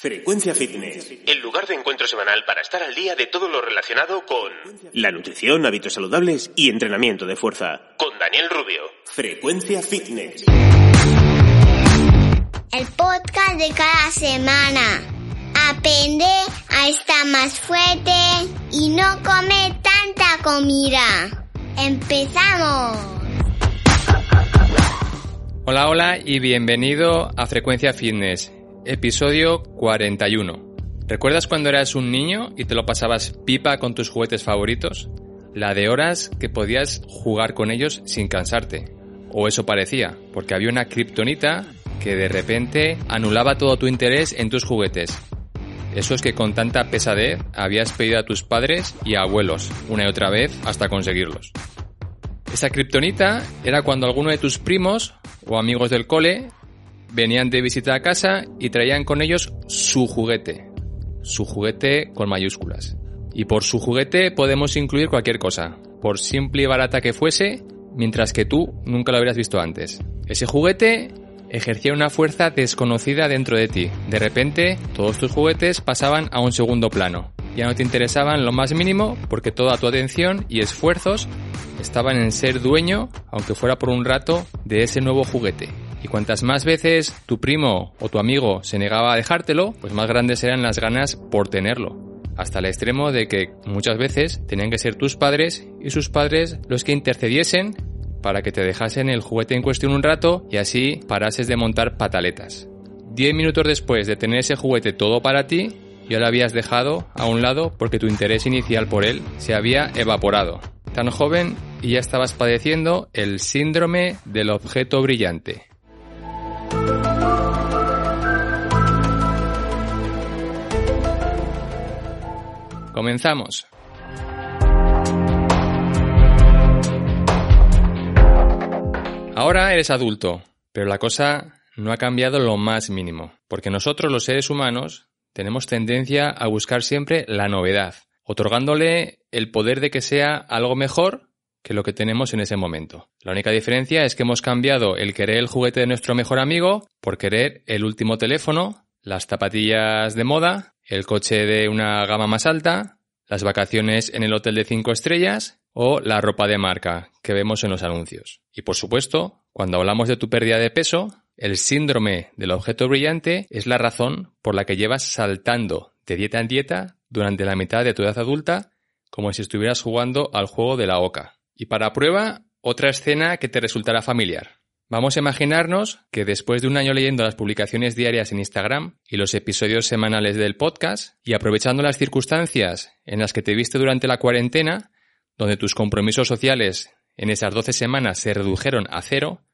Frecuencia Fitness, el lugar de encuentro semanal para estar al día de todo lo relacionado con la nutrición, hábitos saludables y entrenamiento de fuerza. Con Daniel Rubio. Frecuencia Fitness. El podcast de cada semana. Aprende a estar más fuerte y no comer tanta comida. ¡Empezamos! Hola, hola y bienvenido a Frecuencia Fitness, episodio 41. ¿Recuerdas cuando eras un niño y te lo pasabas pipa con tus juguetes favoritos? La de horas que podías jugar con ellos sin cansarte. O eso parecía, porque había una kriptonita que de repente anulaba todo tu interés en tus juguetes. Eso es que con tanta pesadez habías pedido a tus padres y abuelos una y otra vez hasta conseguirlos. Esa kriptonita era cuando alguno de tus primos o amigos del cole venían de visita a casa y traían con ellos su juguete. Su juguete con mayúsculas. Y por su juguete podemos incluir cualquier cosa, por simple y barata que fuese, mientras que tú nunca lo habrías visto antes. Ese juguete ejercía una fuerza desconocida dentro de ti. De repente, todos tus juguetes pasaban a un segundo plano. Ya no te interesaban lo más mínimo porque toda tu atención y esfuerzos estaban en ser dueño, aunque fuera por un rato, de ese nuevo juguete. Y cuantas más veces tu primo o tu amigo se negaba a dejártelo, pues más grandes eran las ganas por tenerlo. Hasta el extremo de que muchas veces tenían que ser tus padres y sus padres los que intercediesen para que te dejasen el juguete en cuestión un rato y así parases de montar pataletas. Diez minutos después de tener ese juguete todo para ti, ya lo habías dejado a un lado porque tu interés inicial por él se había evaporado. Tan joven y ya estabas padeciendo el síndrome del objeto brillante. Comenzamos. Ahora eres adulto, pero la cosa no ha cambiado lo más mínimo, porque nosotros los seres humanos tenemos tendencia a buscar siempre la novedad, otorgándole el poder de que sea algo mejor que lo que tenemos en ese momento. La única diferencia es que hemos cambiado el querer el juguete de nuestro mejor amigo por querer el último teléfono, las zapatillas de moda, el coche de una gama más alta, las vacaciones en el hotel de cinco estrellas o la ropa de marca que vemos en los anuncios. Y por supuesto, cuando hablamos de tu pérdida de peso, el síndrome del objeto brillante es la razón por la que llevas saltando de dieta en dieta durante la mitad de tu edad adulta como si estuvieras jugando al juego de la oca. Y para prueba, otra escena que te resultará familiar. Vamos a imaginarnos que después de un año leyendo las publicaciones diarias en Instagram y los episodios semanales del podcast, y aprovechando las circunstancias en las que te viste durante la cuarentena, donde tus compromisos sociales en esas 12 semanas se redujeron a cero,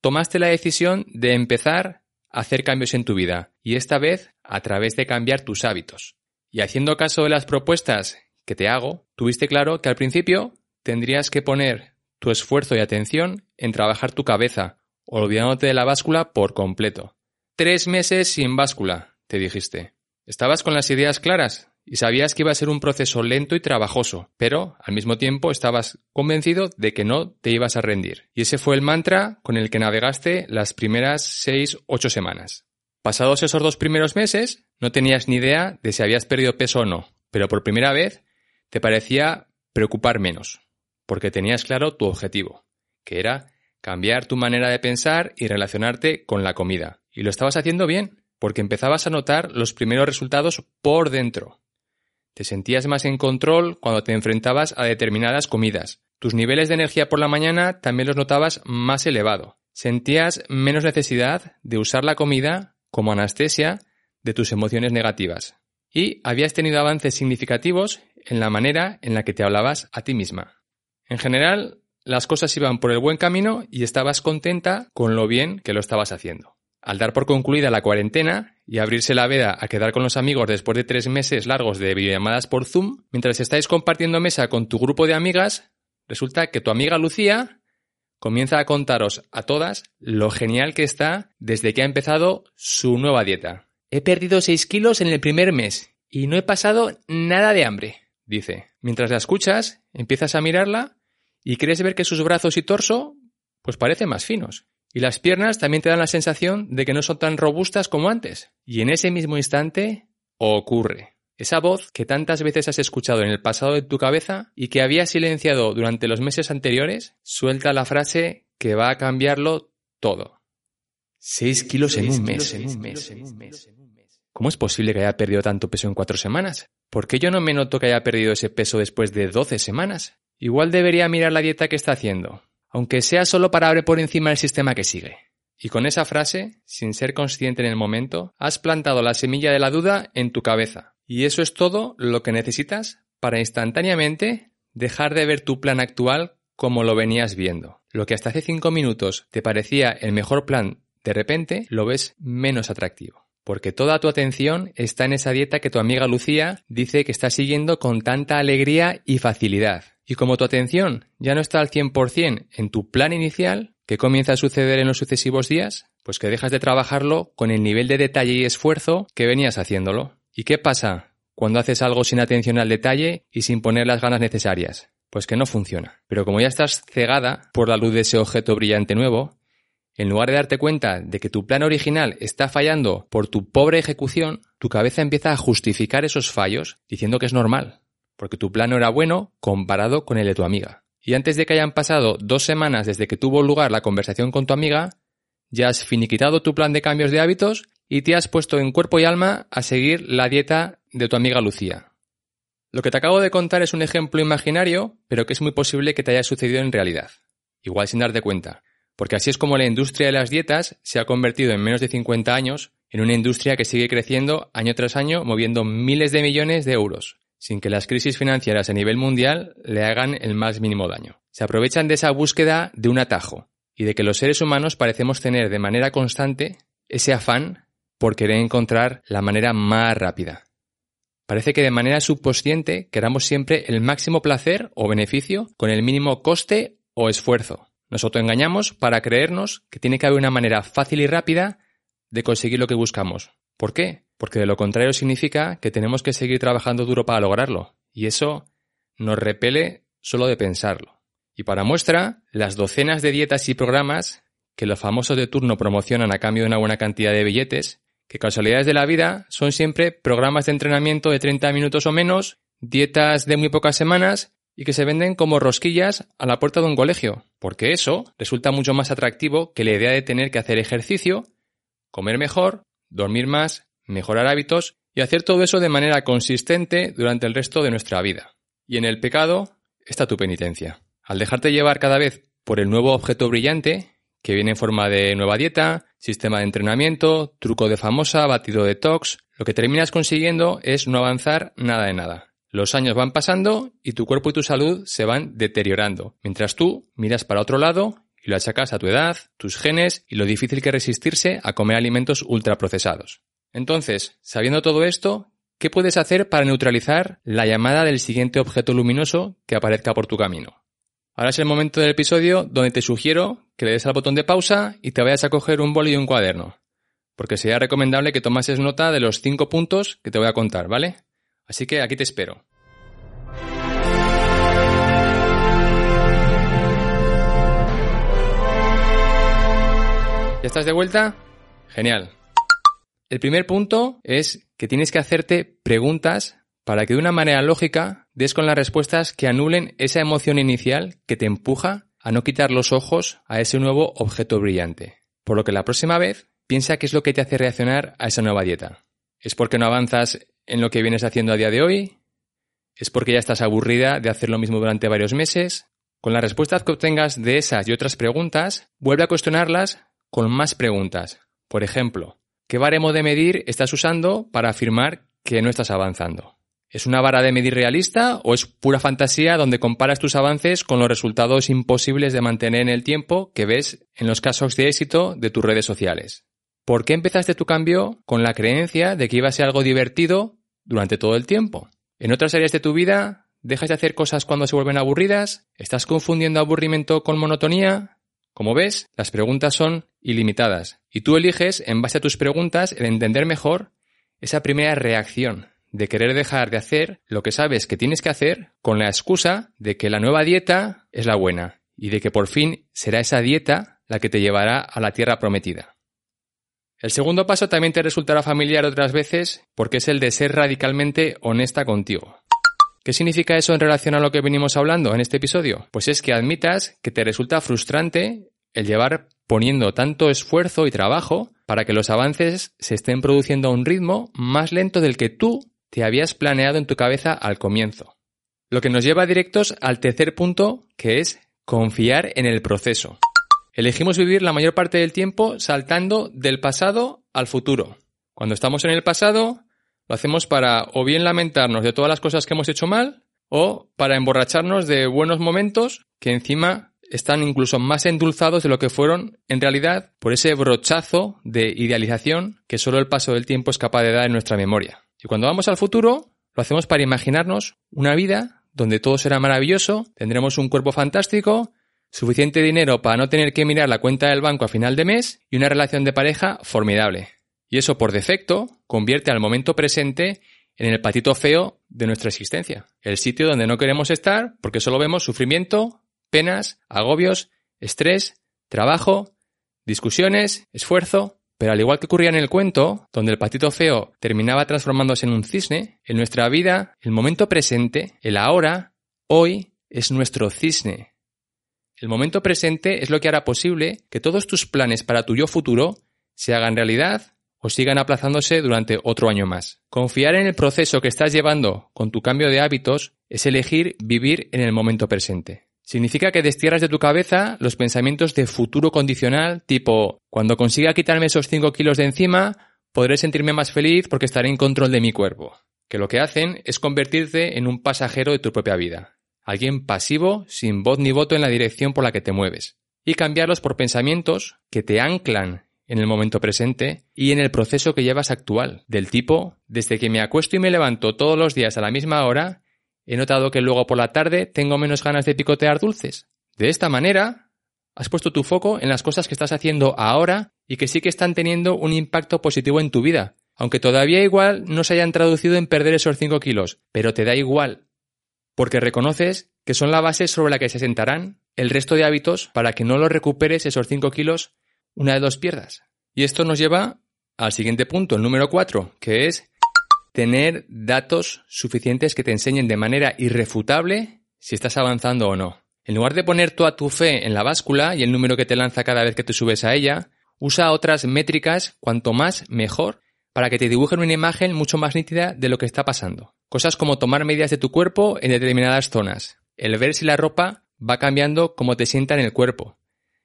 tomaste la decisión de empezar a hacer cambios en tu vida, y esta vez a través de cambiar tus hábitos. Y haciendo caso de las propuestas que te hago, tuviste claro que al principio tendrías que poner tu esfuerzo y atención en trabajar tu cabeza, olvidándote de la báscula por completo. Tres meses sin báscula, te dijiste. Estabas con las ideas claras y sabías que iba a ser un proceso lento y trabajoso, pero al mismo tiempo estabas convencido de que no te ibas a rendir. Y ese fue el mantra con el que navegaste las primeras seis, ocho semanas. Pasados esos dos primeros meses, no tenías ni idea de si habías perdido peso o no, pero por primera vez te parecía preocupar menos porque tenías claro tu objetivo, que era cambiar tu manera de pensar y relacionarte con la comida. Y lo estabas haciendo bien, porque empezabas a notar los primeros resultados por dentro. Te sentías más en control cuando te enfrentabas a determinadas comidas. Tus niveles de energía por la mañana también los notabas más elevado. Sentías menos necesidad de usar la comida como anestesia de tus emociones negativas. Y habías tenido avances significativos en la manera en la que te hablabas a ti misma. En general, las cosas iban por el buen camino y estabas contenta con lo bien que lo estabas haciendo. Al dar por concluida la cuarentena y abrirse la veda a quedar con los amigos después de tres meses largos de videollamadas por Zoom, mientras estáis compartiendo mesa con tu grupo de amigas, resulta que tu amiga Lucía comienza a contaros a todas lo genial que está desde que ha empezado su nueva dieta. He perdido 6 kilos en el primer mes y no he pasado nada de hambre, dice. Mientras la escuchas, empiezas a mirarla y crees ver que sus brazos y torso pues parecen más finos. Y las piernas también te dan la sensación de que no son tan robustas como antes. Y en ese mismo instante ocurre. Esa voz que tantas veces has escuchado en el pasado de tu cabeza y que habías silenciado durante los meses anteriores, suelta la frase que va a cambiarlo todo. Seis kilos en un mes. ¿Cómo es posible que haya perdido tanto peso en cuatro semanas? ¿Por qué yo no me noto que haya perdido ese peso después de doce semanas? Igual debería mirar la dieta que está haciendo, aunque sea solo para abrir por encima del sistema que sigue. Y con esa frase, sin ser consciente en el momento, has plantado la semilla de la duda en tu cabeza. Y eso es todo lo que necesitas para instantáneamente dejar de ver tu plan actual como lo venías viendo. Lo que hasta hace cinco minutos te parecía el mejor plan, de repente lo ves menos atractivo porque toda tu atención está en esa dieta que tu amiga Lucía dice que está siguiendo con tanta alegría y facilidad. Y como tu atención ya no está al 100% en tu plan inicial, ¿qué comienza a suceder en los sucesivos días? Pues que dejas de trabajarlo con el nivel de detalle y esfuerzo que venías haciéndolo. ¿Y qué pasa cuando haces algo sin atención al detalle y sin poner las ganas necesarias? Pues que no funciona. Pero como ya estás cegada por la luz de ese objeto brillante nuevo, en lugar de darte cuenta de que tu plan original está fallando por tu pobre ejecución, tu cabeza empieza a justificar esos fallos diciendo que es normal, porque tu plan era bueno comparado con el de tu amiga. Y antes de que hayan pasado dos semanas desde que tuvo lugar la conversación con tu amiga, ya has finiquitado tu plan de cambios de hábitos y te has puesto en cuerpo y alma a seguir la dieta de tu amiga Lucía. Lo que te acabo de contar es un ejemplo imaginario, pero que es muy posible que te haya sucedido en realidad, igual sin darte cuenta porque así es como la industria de las dietas se ha convertido en menos de 50 años en una industria que sigue creciendo año tras año moviendo miles de millones de euros, sin que las crisis financieras a nivel mundial le hagan el más mínimo daño. Se aprovechan de esa búsqueda de un atajo y de que los seres humanos parecemos tener de manera constante ese afán por querer encontrar la manera más rápida. Parece que de manera subconsciente queramos siempre el máximo placer o beneficio con el mínimo coste o esfuerzo. Nos autoengañamos para creernos que tiene que haber una manera fácil y rápida de conseguir lo que buscamos. ¿Por qué? Porque de lo contrario significa que tenemos que seguir trabajando duro para lograrlo. Y eso nos repele solo de pensarlo. Y para muestra, las docenas de dietas y programas que los famosos de turno promocionan a cambio de una buena cantidad de billetes, que casualidades de la vida son siempre programas de entrenamiento de 30 minutos o menos, dietas de muy pocas semanas y que se venden como rosquillas a la puerta de un colegio, porque eso resulta mucho más atractivo que la idea de tener que hacer ejercicio, comer mejor, dormir más, mejorar hábitos y hacer todo eso de manera consistente durante el resto de nuestra vida. Y en el pecado está tu penitencia. Al dejarte llevar cada vez por el nuevo objeto brillante, que viene en forma de nueva dieta, sistema de entrenamiento, truco de famosa, batido de tox, lo que terminas consiguiendo es no avanzar nada de nada. Los años van pasando y tu cuerpo y tu salud se van deteriorando, mientras tú miras para otro lado y lo achacas a tu edad, tus genes y lo difícil que resistirse a comer alimentos ultraprocesados. Entonces, sabiendo todo esto, ¿qué puedes hacer para neutralizar la llamada del siguiente objeto luminoso que aparezca por tu camino? Ahora es el momento del episodio donde te sugiero que le des al botón de pausa y te vayas a coger un boli y un cuaderno, porque sería recomendable que tomases nota de los cinco puntos que te voy a contar, ¿vale? Así que aquí te espero. ¿Ya estás de vuelta? Genial. El primer punto es que tienes que hacerte preguntas para que de una manera lógica des con las respuestas que anulen esa emoción inicial que te empuja a no quitar los ojos a ese nuevo objeto brillante. Por lo que la próxima vez piensa qué es lo que te hace reaccionar a esa nueva dieta. ¿Es porque no avanzas en lo que vienes haciendo a día de hoy? ¿Es porque ya estás aburrida de hacer lo mismo durante varios meses? Con las respuestas que obtengas de esas y otras preguntas, vuelve a cuestionarlas con más preguntas. Por ejemplo, ¿qué baremo de medir estás usando para afirmar que no estás avanzando? ¿Es una vara de medir realista o es pura fantasía donde comparas tus avances con los resultados imposibles de mantener en el tiempo que ves en los casos de éxito de tus redes sociales? ¿Por qué empezaste tu cambio con la creencia de que iba a ser algo divertido durante todo el tiempo? En otras áreas de tu vida, ¿dejas de hacer cosas cuando se vuelven aburridas? ¿Estás confundiendo aburrimiento con monotonía? Como ves, las preguntas son ilimitadas y tú eliges, en base a tus preguntas, el entender mejor esa primera reacción de querer dejar de hacer lo que sabes que tienes que hacer con la excusa de que la nueva dieta es la buena y de que por fin será esa dieta la que te llevará a la tierra prometida. El segundo paso también te resultará familiar otras veces porque es el de ser radicalmente honesta contigo. ¿Qué significa eso en relación a lo que venimos hablando en este episodio? Pues es que admitas que te resulta frustrante el llevar poniendo tanto esfuerzo y trabajo para que los avances se estén produciendo a un ritmo más lento del que tú te habías planeado en tu cabeza al comienzo. Lo que nos lleva directos al tercer punto, que es confiar en el proceso. Elegimos vivir la mayor parte del tiempo saltando del pasado al futuro. Cuando estamos en el pasado, lo hacemos para o bien lamentarnos de todas las cosas que hemos hecho mal, o para emborracharnos de buenos momentos que encima están incluso más endulzados de lo que fueron en realidad por ese brochazo de idealización que solo el paso del tiempo es capaz de dar en nuestra memoria. Y cuando vamos al futuro, lo hacemos para imaginarnos una vida donde todo será maravilloso, tendremos un cuerpo fantástico, suficiente dinero para no tener que mirar la cuenta del banco a final de mes y una relación de pareja formidable. Y eso por defecto convierte al momento presente en el patito feo de nuestra existencia, el sitio donde no queremos estar porque solo vemos sufrimiento, penas, agobios, estrés, trabajo, discusiones, esfuerzo, pero al igual que ocurría en el cuento, donde el patito feo terminaba transformándose en un cisne, en nuestra vida, el momento presente, el ahora, hoy, es nuestro cisne. El momento presente es lo que hará posible que todos tus planes para tu yo futuro se hagan realidad o sigan aplazándose durante otro año más. Confiar en el proceso que estás llevando con tu cambio de hábitos es elegir vivir en el momento presente. Significa que destierras de tu cabeza los pensamientos de futuro condicional, tipo, cuando consiga quitarme esos 5 kilos de encima, podré sentirme más feliz porque estaré en control de mi cuerpo. Que lo que hacen es convertirte en un pasajero de tu propia vida. Alguien pasivo, sin voz ni voto en la dirección por la que te mueves. Y cambiarlos por pensamientos que te anclan en el momento presente y en el proceso que llevas actual. Del tipo, desde que me acuesto y me levanto todos los días a la misma hora, He notado que luego por la tarde tengo menos ganas de picotear dulces. De esta manera, has puesto tu foco en las cosas que estás haciendo ahora y que sí que están teniendo un impacto positivo en tu vida, aunque todavía igual no se hayan traducido en perder esos 5 kilos, pero te da igual, porque reconoces que son la base sobre la que se sentarán el resto de hábitos para que no los recuperes esos 5 kilos una de dos pierdas. Y esto nos lleva al siguiente punto, el número 4, que es tener datos suficientes que te enseñen de manera irrefutable si estás avanzando o no. En lugar de poner toda tu fe en la báscula y el número que te lanza cada vez que te subes a ella, usa otras métricas cuanto más mejor para que te dibujen una imagen mucho más nítida de lo que está pasando. Cosas como tomar medidas de tu cuerpo en determinadas zonas, el ver si la ropa va cambiando como te sienta en el cuerpo,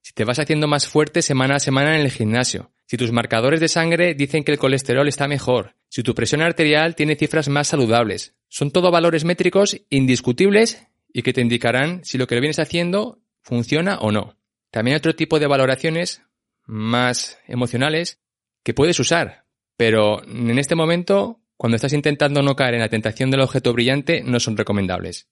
si te vas haciendo más fuerte semana a semana en el gimnasio, si tus marcadores de sangre dicen que el colesterol está mejor, si tu presión arterial tiene cifras más saludables. Son todo valores métricos indiscutibles y que te indicarán si lo que vienes haciendo funciona o no. También hay otro tipo de valoraciones más emocionales que puedes usar, pero en este momento, cuando estás intentando no caer en la tentación del objeto brillante, no son recomendables.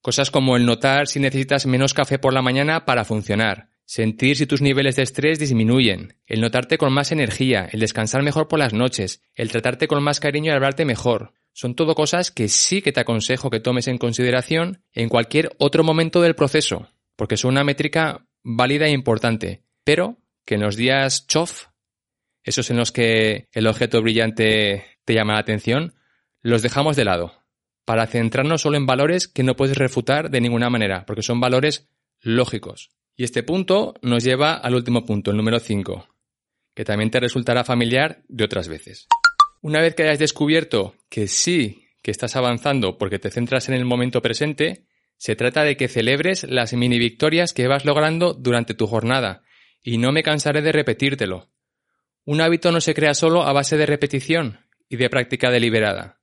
Cosas como el notar si necesitas menos café por la mañana para funcionar, sentir si tus niveles de estrés disminuyen, el notarte con más energía, el descansar mejor por las noches, el tratarte con más cariño y hablarte mejor. Son todo cosas que sí que te aconsejo que tomes en consideración en cualquier otro momento del proceso, porque son una métrica válida e importante, pero que en los días chof, esos en los que el objeto brillante te llama la atención, los dejamos de lado, para centrarnos solo en valores que no puedes refutar de ninguna manera, porque son valores lógicos. Y este punto nos lleva al último punto, el número 5, que también te resultará familiar de otras veces. Una vez que hayas descubierto que sí, que estás avanzando porque te centras en el momento presente, se trata de que celebres las mini victorias que vas logrando durante tu jornada, y no me cansaré de repetírtelo. Un hábito no se crea solo a base de repetición y de práctica deliberada.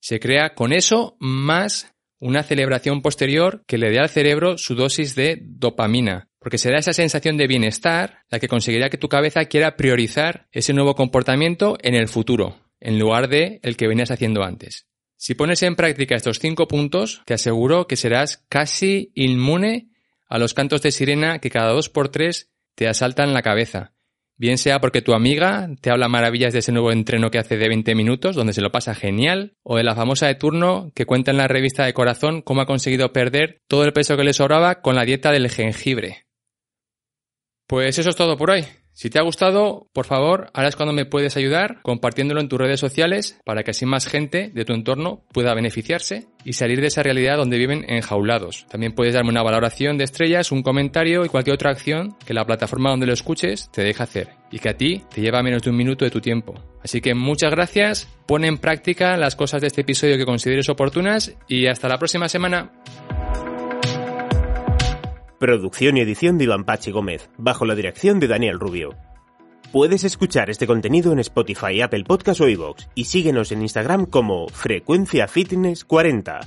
Se crea con eso más una celebración posterior que le dé al cerebro su dosis de dopamina, porque será esa sensación de bienestar la que conseguirá que tu cabeza quiera priorizar ese nuevo comportamiento en el futuro, en lugar de el que venías haciendo antes. Si pones en práctica estos cinco puntos, te aseguro que serás casi inmune a los cantos de sirena que cada dos por tres te asaltan la cabeza. Bien sea porque tu amiga te habla maravillas de ese nuevo entreno que hace de 20 minutos, donde se lo pasa genial, o de la famosa de turno que cuenta en la revista de corazón cómo ha conseguido perder todo el peso que le sobraba con la dieta del jengibre. Pues eso es todo por hoy. Si te ha gustado, por favor, ahora es cuando me puedes ayudar compartiéndolo en tus redes sociales para que así más gente de tu entorno pueda beneficiarse y salir de esa realidad donde viven enjaulados. También puedes darme una valoración de estrellas, un comentario y cualquier otra acción que la plataforma donde lo escuches te deje hacer y que a ti te lleva menos de un minuto de tu tiempo. Así que muchas gracias, pon en práctica las cosas de este episodio que consideres oportunas y hasta la próxima semana. Producción y edición de Iván Pachi Gómez, bajo la dirección de Daniel Rubio. Puedes escuchar este contenido en Spotify, Apple Podcast o iVoox y síguenos en Instagram como Frecuencia Fitness 40.